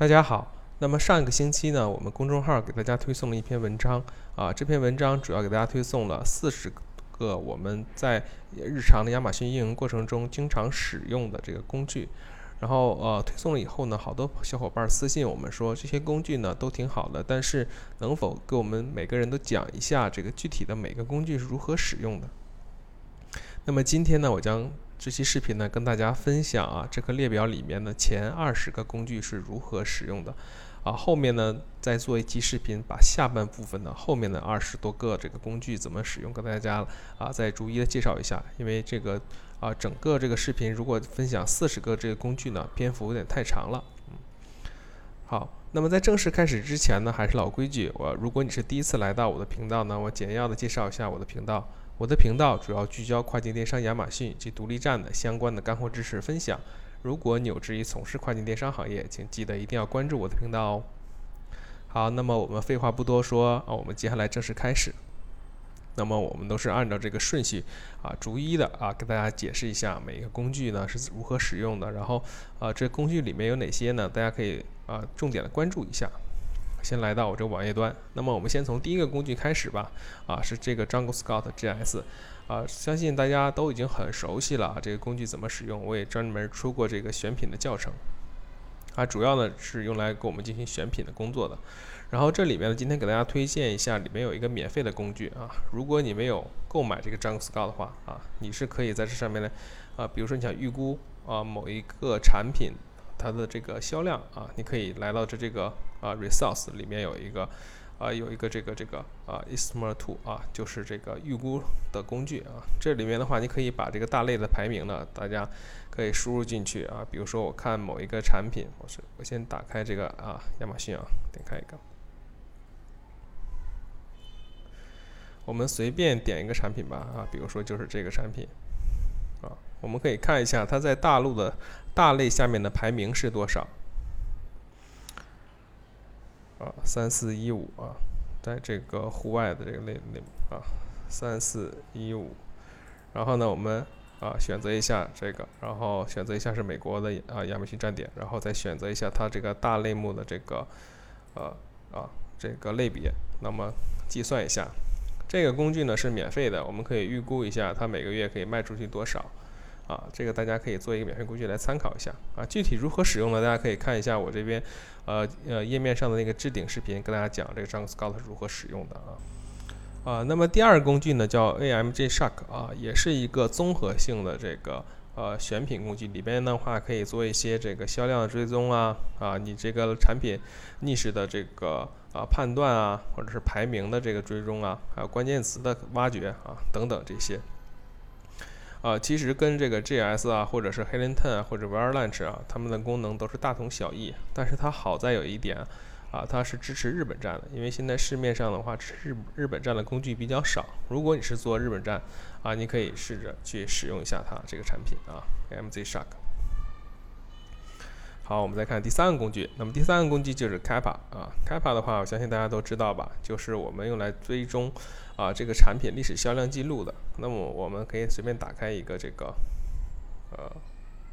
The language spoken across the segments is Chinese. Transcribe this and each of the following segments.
大家好，那么上一个星期呢，我们公众号给大家推送了一篇文章啊，这篇文章主要给大家推送了四十个我们在日常的亚马逊运营过程中经常使用的这个工具。然后呃，推送了以后呢，好多小伙伴私信我们说这些工具呢都挺好的，但是能否给我们每个人都讲一下这个具体的每个工具是如何使用的？那么今天呢，我将这期视频呢，跟大家分享啊，这个列表里面的前二十个工具是如何使用的，啊，后面呢再做一期视频，把下半部分的后面的二十多个这个工具怎么使用，跟大家啊再逐一的介绍一下。因为这个啊，整个这个视频如果分享四十个这个工具呢，篇幅有点太长了。嗯，好，那么在正式开始之前呢，还是老规矩，我如果你是第一次来到我的频道呢，我简要的介绍一下我的频道。我的频道主要聚焦跨境电商亚马逊及独立站的相关的干货知识分享。如果你有志于从事跨境电商行业，请记得一定要关注我的频道哦。好，那么我们废话不多说啊，我们接下来正式开始。那么我们都是按照这个顺序啊，逐一的啊，跟大家解释一下每一个工具呢是如何使用的，然后啊，这工具里面有哪些呢？大家可以啊，重点的关注一下。先来到我这个网页端，那么我们先从第一个工具开始吧。啊，是这个 Jungle Scout GS，啊，相信大家都已经很熟悉了。这个工具怎么使用？我也专门出过这个选品的教程。啊，主要呢是用来给我们进行选品的工作的。然后这里面呢，今天给大家推荐一下，里面有一个免费的工具啊。如果你没有购买这个 Jungle Scout 的话，啊，你是可以在这上面呢，啊，比如说你想预估啊某一个产品它的这个销量啊，你可以来到这这个。啊，resource 里面有一个，啊，有一个这个这个啊 estimate t o 啊，就是这个预估的工具啊。这里面的话，你可以把这个大类的排名呢，大家可以输入进去啊。比如说，我看某一个产品，我是我先打开这个啊，亚马逊啊，点开一个，我们随便点一个产品吧啊，比如说就是这个产品啊，我们可以看一下它在大陆的大类下面的排名是多少。啊，三四一五啊，在这个户外的这个类类啊，三四一五，然后呢，我们啊选择一下这个，然后选择一下是美国的啊亚马逊站点，然后再选择一下它这个大类目的这个呃啊这个类别，那么计算一下，这个工具呢是免费的，我们可以预估一下它每个月可以卖出去多少。啊，这个大家可以做一个免费工具来参考一下啊。具体如何使用呢？大家可以看一下我这边，呃呃页面上的那个置顶视频，跟大家讲这个 Jungle Scout 是如何使用的啊。啊，那么第二个工具呢叫 AMG Shark 啊，也是一个综合性的这个呃选品工具，里边的话可以做一些这个销量的追踪啊啊，你这个产品逆势的这个啊判断啊，或者是排名的这个追踪啊，还有关键词的挖掘啊等等这些。啊，其实跟这个 GS 啊，或者是 Helen Ten 啊，或者 Avalanche 啊，它们的功能都是大同小异。但是它好在有一点，啊它是支持日本站的。因为现在市面上的话，日日本站的工具比较少。如果你是做日本站，啊，你可以试着去使用一下它这个产品啊，MZ Shark。好，我们再看第三个工具。那么第三个工具就是 Kappa 啊，Kappa 的话，我相信大家都知道吧，就是我们用来追踪啊这个产品历史销量记录的。那么我们可以随便打开一个这个呃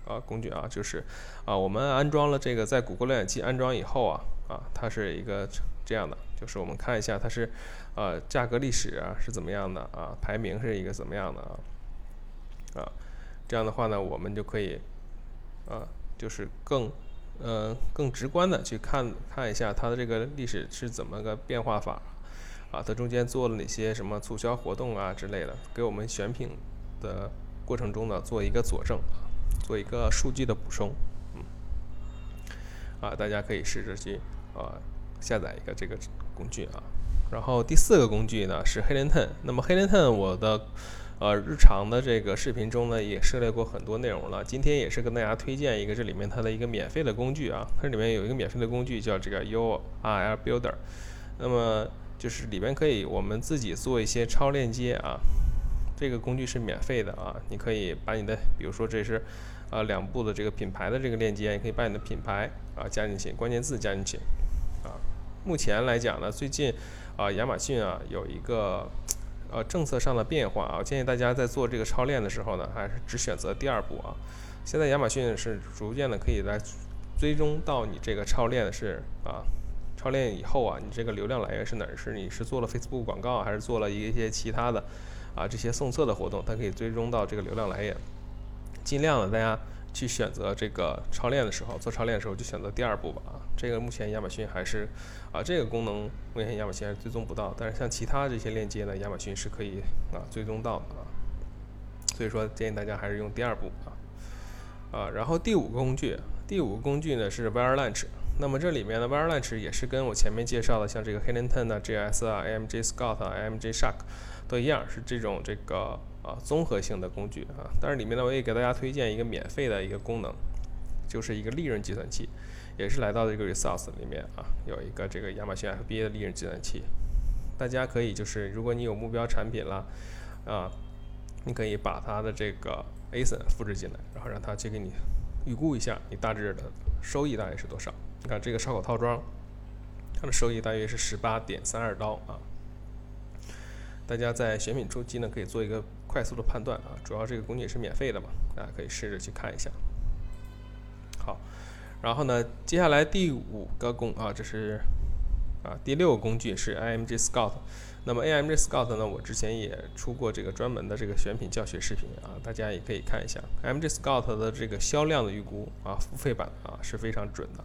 啊工具啊，就是啊我们安装了这个在谷歌浏览器安装以后啊啊它是一个这样的，就是我们看一下它是呃价格历史啊是怎么样的啊，排名是一个怎么样的啊啊这样的话呢，我们就可以啊就是更。呃，更直观的去看看一下它的这个历史是怎么个变化法，啊，它中间做了哪些什么促销活动啊之类的，给我们选品的过程中呢做一个佐证，做一个数据的补充，嗯，啊，大家可以试着去啊下载一个这个工具啊，然后第四个工具呢是黑莲 ten，那么黑莲 ten 我的。呃，日常的这个视频中呢，也涉猎过很多内容了。今天也是跟大家推荐一个这里面它的一个免费的工具啊，它里面有一个免费的工具叫这个 URL Builder，那么就是里边可以我们自己做一些超链接啊。这个工具是免费的啊，你可以把你的，比如说这是啊两步的这个品牌的这个链接，你可以把你的品牌啊加进去，关键字加进去啊。目前来讲呢，最近啊亚马逊啊有一个。呃，政策上的变化啊，我建议大家在做这个超链的时候呢，还是只选择第二步啊。现在亚马逊是逐渐的可以来追踪到你这个超链的是啊，超链以后啊，你这个流量来源是哪儿？是你是做了 Facebook 广告，还是做了一些其他的啊这些送测的活动？它可以追踪到这个流量来源。尽量的大家去选择这个超链的时候，做超链的时候就选择第二步吧啊。这个目前亚马逊还是啊这个功能目前亚马逊还是追踪不到，但是像其他这些链接呢，亚马逊是可以啊追踪到的啊。所以说建议大家还是用第二步啊。啊，然后第五个工具，第五个工具呢是 Wire Launch。那么这里面的 Wire Launch 也是跟我前面介绍的，像这个 Hidden Ten 啊、GS 啊、AMG Scout 啊、AMG Shark 都一样，是这种这个啊综合性的工具啊。但是里面呢，我也给大家推荐一个免费的一个功能，就是一个利润计算器，也是来到这个 Resource 里面啊，有一个这个亚马逊 FBA 的利润计算器。大家可以就是，如果你有目标产品了啊，你可以把它的这个 ASIN 复制进来，然后让它去给你预估一下你大致的收益大概是多少。你看这个烧烤套装，它的收益大约是十八点三二刀啊。大家在选品初期呢，可以做一个快速的判断啊。主要这个工具是免费的嘛，大家可以试着去看一下。好，然后呢，接下来第五个工啊，这是啊第六个工具是 IMG Scout。那么 AMG Scout 呢？我之前也出过这个专门的这个选品教学视频啊，大家也可以看一下 AMG Scout 的这个销量的预估啊，付费版啊是非常准的。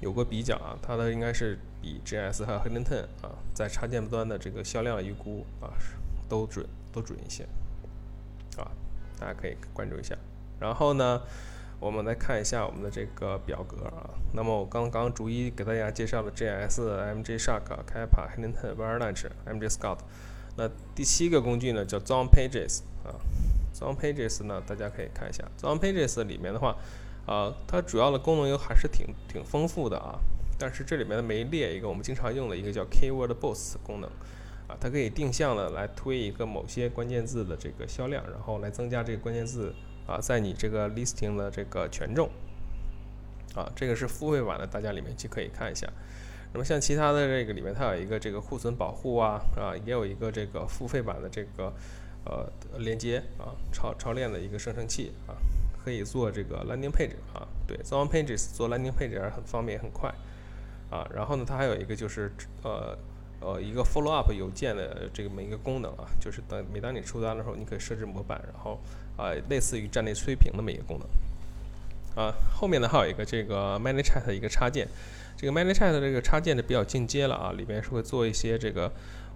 有过比较啊，它的应该是比 GS 和 Hidden Ten 啊，在插件端的这个销量预估啊都准都准一些啊，大家可以关注一下。然后呢？我们来看一下我们的这个表格啊。那么我刚刚逐一给大家介绍了 G S M J Shark、Kappa、Hinton、Wirelunch、MG Scout。那第七个工具呢叫 Zone Pages 啊。Zone Pages 呢，大家可以看一下。Zone Pages 里面的话，啊，它主要的功能又还是挺挺丰富的啊。但是这里面呢没列一个我们经常用的一个叫 Keyword Boost 功能啊，它可以定向的来推一个某些关键字的这个销量，然后来增加这个关键字。啊，在你这个 listing 的这个权重，啊，这个是付费版的，大家里面去可以看一下。那么像其他的这个里面，它有一个这个库存保护啊，啊，也有一个这个付费版的这个呃连接啊，超超链的一个生成器啊，可以做这个 landing page 啊，对，做完 pages 做 landing page 很方便很快啊。然后呢，它还有一个就是呃。呃，一个 follow up 邮件的这么一个功能啊，就是等每当你出单的时候，你可以设置模板，然后啊，类似于站内催评那么一个功能。啊，后面呢还有一个这个 ManyChat 的一个插件，这个 ManyChat 这个插件呢比较进阶了啊，里面是会做一些这个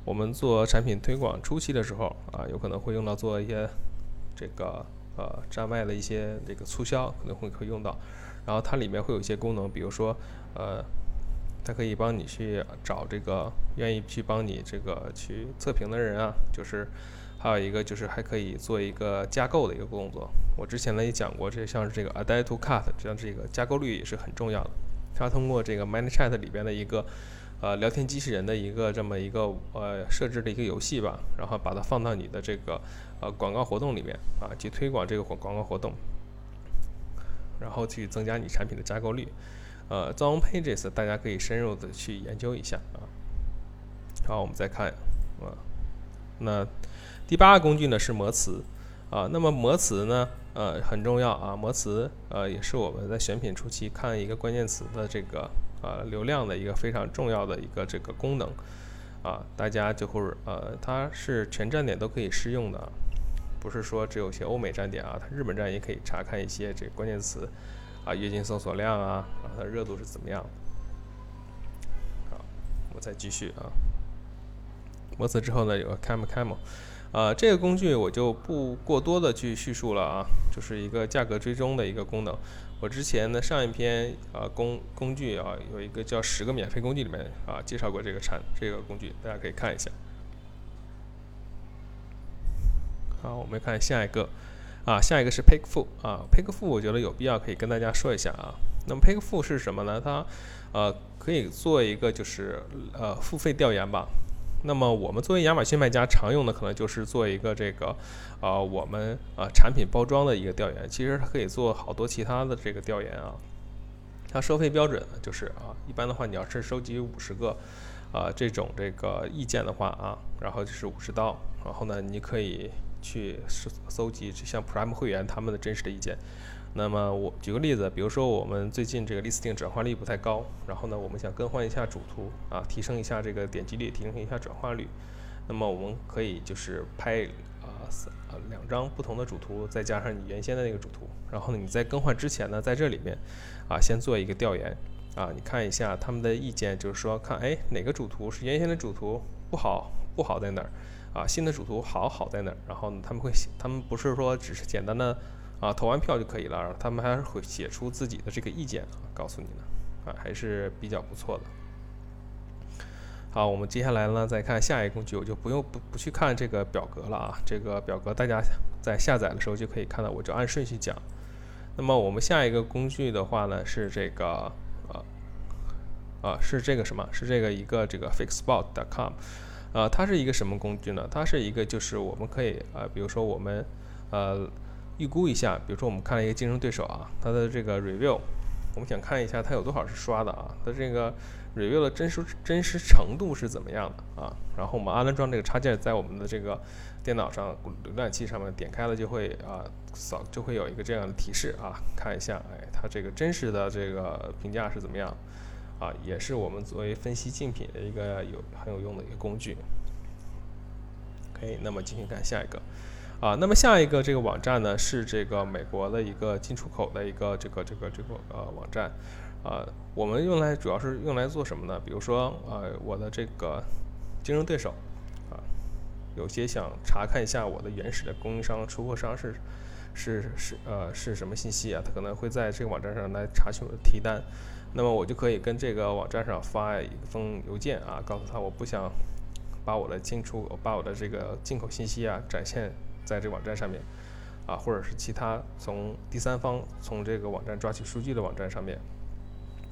我们做产品推广初期的时候啊，有可能会用到做一些这个呃站外的一些这个促销可能会会用到，然后它里面会有一些功能，比如说呃。它可以帮你去找这个愿意去帮你这个去测评的人啊，就是还有一个就是还可以做一个加购的一个工作。我之前呢也讲过，这像是这个 add to cart，像这个加购率也是很重要的。它通过这个 ManyChat 里边的一个呃聊天机器人的一个这么一个呃设置的一个游戏吧，然后把它放到你的这个呃广告活动里面啊，去推广这个广广告活动，然后去增加你产品的加购率。呃，Zone Pages 大家可以深入的去研究一下啊。好，我们再看啊，那第八个工具呢是模词啊。那么模词呢，呃，很重要啊。模词呃也是我们在选品初期看一个关键词的这个呃流量的一个非常重要的一个这个功能啊。大家就会呃，它是全站点都可以适用的，不是说只有些欧美站点啊，它日本站也可以查看一些这个关键词。啊，月经搜索量啊，然后它热度是怎么样？好，我再继续啊。模词之后呢，有个 Cam Cam，呃，这个工具我就不过多的去叙述了啊，就是一个价格追踪的一个功能。我之前的上一篇啊工工具啊，有一个叫十个免费工具里面啊介绍过这个产这个工具，大家可以看一下。好，我们看下一个。啊，下一个是 Pick Full 啊，Pick Full 我觉得有必要可以跟大家说一下啊。那么 Pick Full 是什么呢？它呃可以做一个就是呃付费调研吧。那么我们作为亚马逊卖家常用的可能就是做一个这个呃我们呃产品包装的一个调研。其实它可以做好多其他的这个调研啊。它收费标准呢就是啊，一般的话你要是收集五十个啊这种这个意见的话啊，然后就是五十刀，然后呢你可以。去搜搜集像 Prime 会员他们的真实的意见，那么我举个例子，比如说我们最近这个 listing 转化率不太高，然后呢，我们想更换一下主图啊，提升一下这个点击率，提升一下转化率。那么我们可以就是拍啊三啊两张不同的主图，再加上你原先的那个主图，然后呢你在更换之前呢，在这里面啊先做一个调研啊，你看一下他们的意见，就是说看哎哪个主图是原先的主图不好不好在哪儿啊，新的主图好好在哪儿，然后呢他们会写，他们不是说只是简单的。啊，投完票就可以了。他们还是会写出自己的这个意见啊，告诉你的啊，还是比较不错的。好，我们接下来呢，再看下一个工具，我就不用不不去看这个表格了啊。这个表格大家在下载的时候就可以看到，我就按顺序讲。那么我们下一个工具的话呢，是这个呃啊，是这个什么？是这个一个这个 Fixspot.com 啊，它是一个什么工具呢？它是一个就是我们可以啊，比如说我们呃。预估一下，比如说我们看了一个竞争对手啊，它的这个 review，我们想看一下它有多少是刷的啊，它这个 review 的真实真实程度是怎么样的啊？然后我们安装这个插件在我们的这个电脑上浏览器上面点开了就会啊扫就会有一个这样的提示啊，看一下哎它这个真实的这个评价是怎么样啊？也是我们作为分析竞品的一个有很有用的一个工具。可以，那么继续看下一个。啊，那么下一个这个网站呢，是这个美国的一个进出口的一个这个这个这个呃网站，啊，我们用来主要是用来做什么呢？比如说，呃，我的这个竞争对手，啊，有些想查看一下我的原始的供应商、出货商是是是呃是什么信息啊？他可能会在这个网站上来查询我的提单，那么我就可以跟这个网站上发一封邮件啊，告诉他我不想把我的进出把我的这个进口信息啊展现。在这个网站上面，啊，或者是其他从第三方从这个网站抓取数据的网站上面，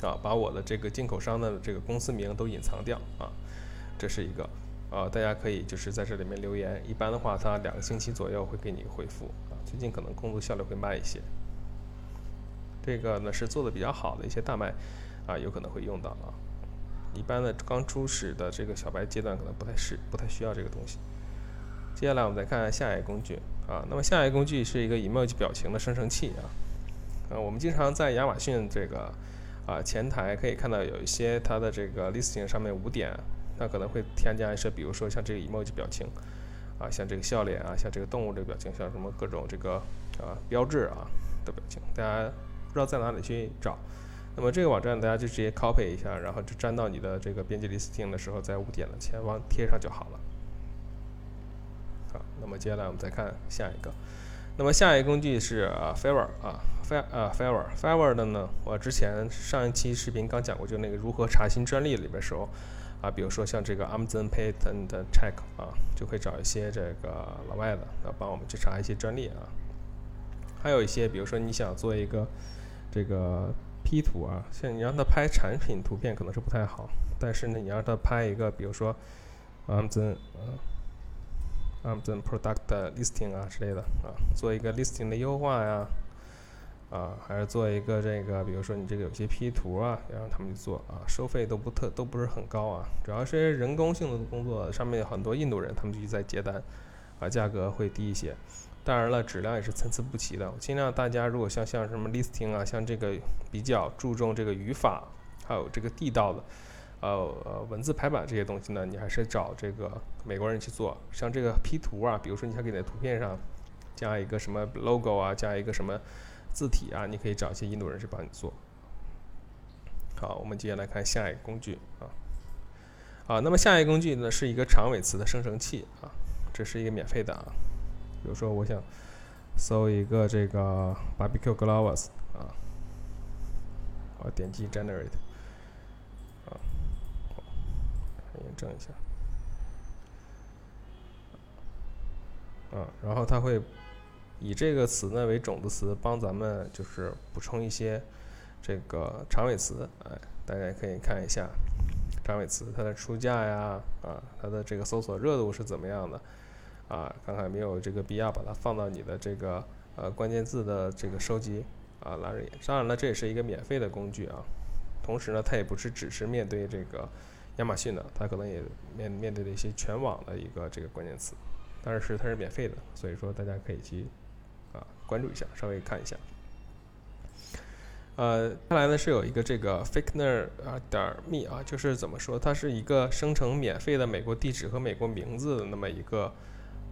啊，把我的这个进口商的这个公司名都隐藏掉啊，这是一个啊，大家可以就是在这里面留言，一般的话，它两个星期左右会给你回复啊，最近可能工作效率会慢一些。这个呢是做的比较好的一些大卖啊，有可能会用到啊，一般的刚初始的这个小白阶段可能不太适，不太需要这个东西。接下来我们再看下一个工具啊，那么下一个工具是一个 emoji 表情的生成器啊，啊，我们经常在亚马逊这个啊前台可以看到有一些它的这个 listing 上面五点，它可能会添加一些，比如说像这个 emoji 表情啊，像这个笑脸啊，像这个动物这个表情，像什么各种这个啊标志啊的表情，大家不知道在哪里去找，那么这个网站大家就直接 copy 一下，然后就粘到你的这个编辑 listing 的时候，在五点的前方贴上就好了。好，那么接下来我们再看下一个。那么下一个工具是啊 f a v o r 啊，Fav 啊 f a v o r f a v o r 的呢，我之前上一期视频刚讲过，就那个如何查询专利里边时候啊，比如说像这个 Amazon Patent Check 啊，就会找一些这个老外的啊，帮我们去查一些专利啊。还有一些，比如说你想做一个这个 P 图啊，像你让他拍产品图片可能是不太好，但是呢，你让他拍一个，比如说 Amazon 啊。Amazon Product Listing 啊之类的啊，做一个 Listing 的优化呀，啊，还是做一个这个，比如说你这个有些 P 图啊，要让他们去做啊，收费都不特都不是很高啊，主要是人工性的工作，上面有很多印度人，他们就在接单，啊，价格会低一些，当然了，质量也是参差不齐的。尽量大家如果像像什么 Listing 啊，像这个比较注重这个语法，还有这个地道的。呃，文字排版这些东西呢，你还是找这个美国人去做。像这个 P 图啊，比如说你想给你的图片上加一个什么 logo 啊，加一个什么字体啊，你可以找一些印度人去帮你做。好，我们接下来看下一个工具啊。啊，那么下一个工具呢是一个长尾词的生成器啊，这是一个免费的啊。比如说我想搜一个这个 barbecue gloves 啊，我点击 generate 啊。验证一下，啊，然后它会以这个词呢为种子词，帮咱们就是补充一些这个长尾词，哎，大家可以看一下长尾词它的出价呀，啊，它的这个搜索热度是怎么样的，啊，看看没有这个必要把它放到你的这个呃关键字的这个收集啊栏里。当然了，这也是一个免费的工具啊，同时呢，它也不是只是面对这个。亚马逊的，它可能也面面对的一些全网的一个这个关键词，但是它是免费的，所以说大家可以去啊关注一下，稍微看一下。呃，接下来呢是有一个这个 fakener 啊点 me 啊，就是怎么说，它是一个生成免费的美国地址和美国名字的那么一个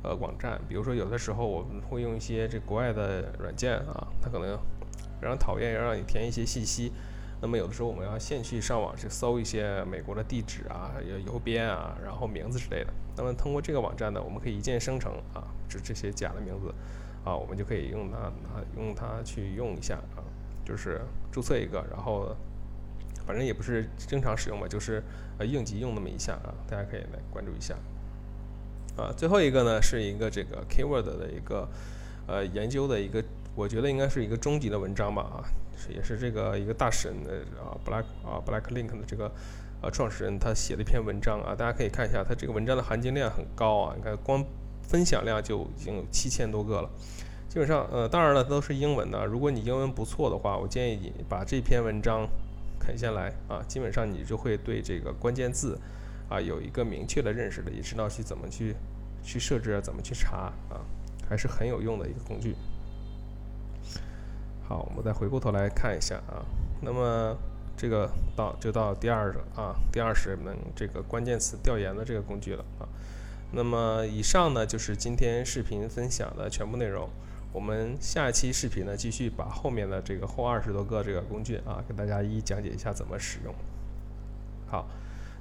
呃网站。比如说有的时候我们会用一些这国外的软件啊，它可能非常讨厌要让你填一些信息。那么有的时候我们要先去上网去搜一些美国的地址啊、邮编啊，然后名字之类的。那么通过这个网站呢，我们可以一键生成啊，这这些假的名字啊，我们就可以用它啊，用它去用一下啊。就是注册一个，然后反正也不是经常使用嘛，就是呃应急用那么一下啊，大家可以来关注一下。啊，最后一个呢是一个这个 keyword 的一个呃研究的一个，我觉得应该是一个终极的文章吧啊，是也是这个一个大神的啊 Black 啊 Black Link 的这个呃创始人他写的一篇文章啊，大家可以看一下，他这个文章的含金量很高啊，你看光分享量就已经有七千多个了。基本上，呃，当然了，都是英文的。如果你英文不错的话，我建议你把这篇文章啃下来啊。基本上你就会对这个关键字啊有一个明确的认识的，也知道去怎么去去设置啊，怎么去查啊，还是很有用的一个工具。好，我们再回过头来看一下啊。那么这个到就到第二个啊，第二十门这个关键词调研的这个工具了啊。那么以上呢就是今天视频分享的全部内容。我们下一期视频呢，继续把后面的这个后二十多个这个工具啊，给大家一一讲解一下怎么使用。好，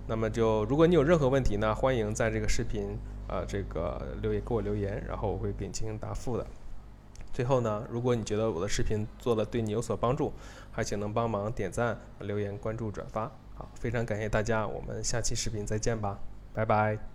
那么就如果你有任何问题呢，欢迎在这个视频呃这个留言给我留言，然后我会给你进行答复的。最后呢，如果你觉得我的视频做的对你有所帮助，还请能帮忙点赞、留言、关注、转发。好，非常感谢大家，我们下期视频再见吧，拜拜。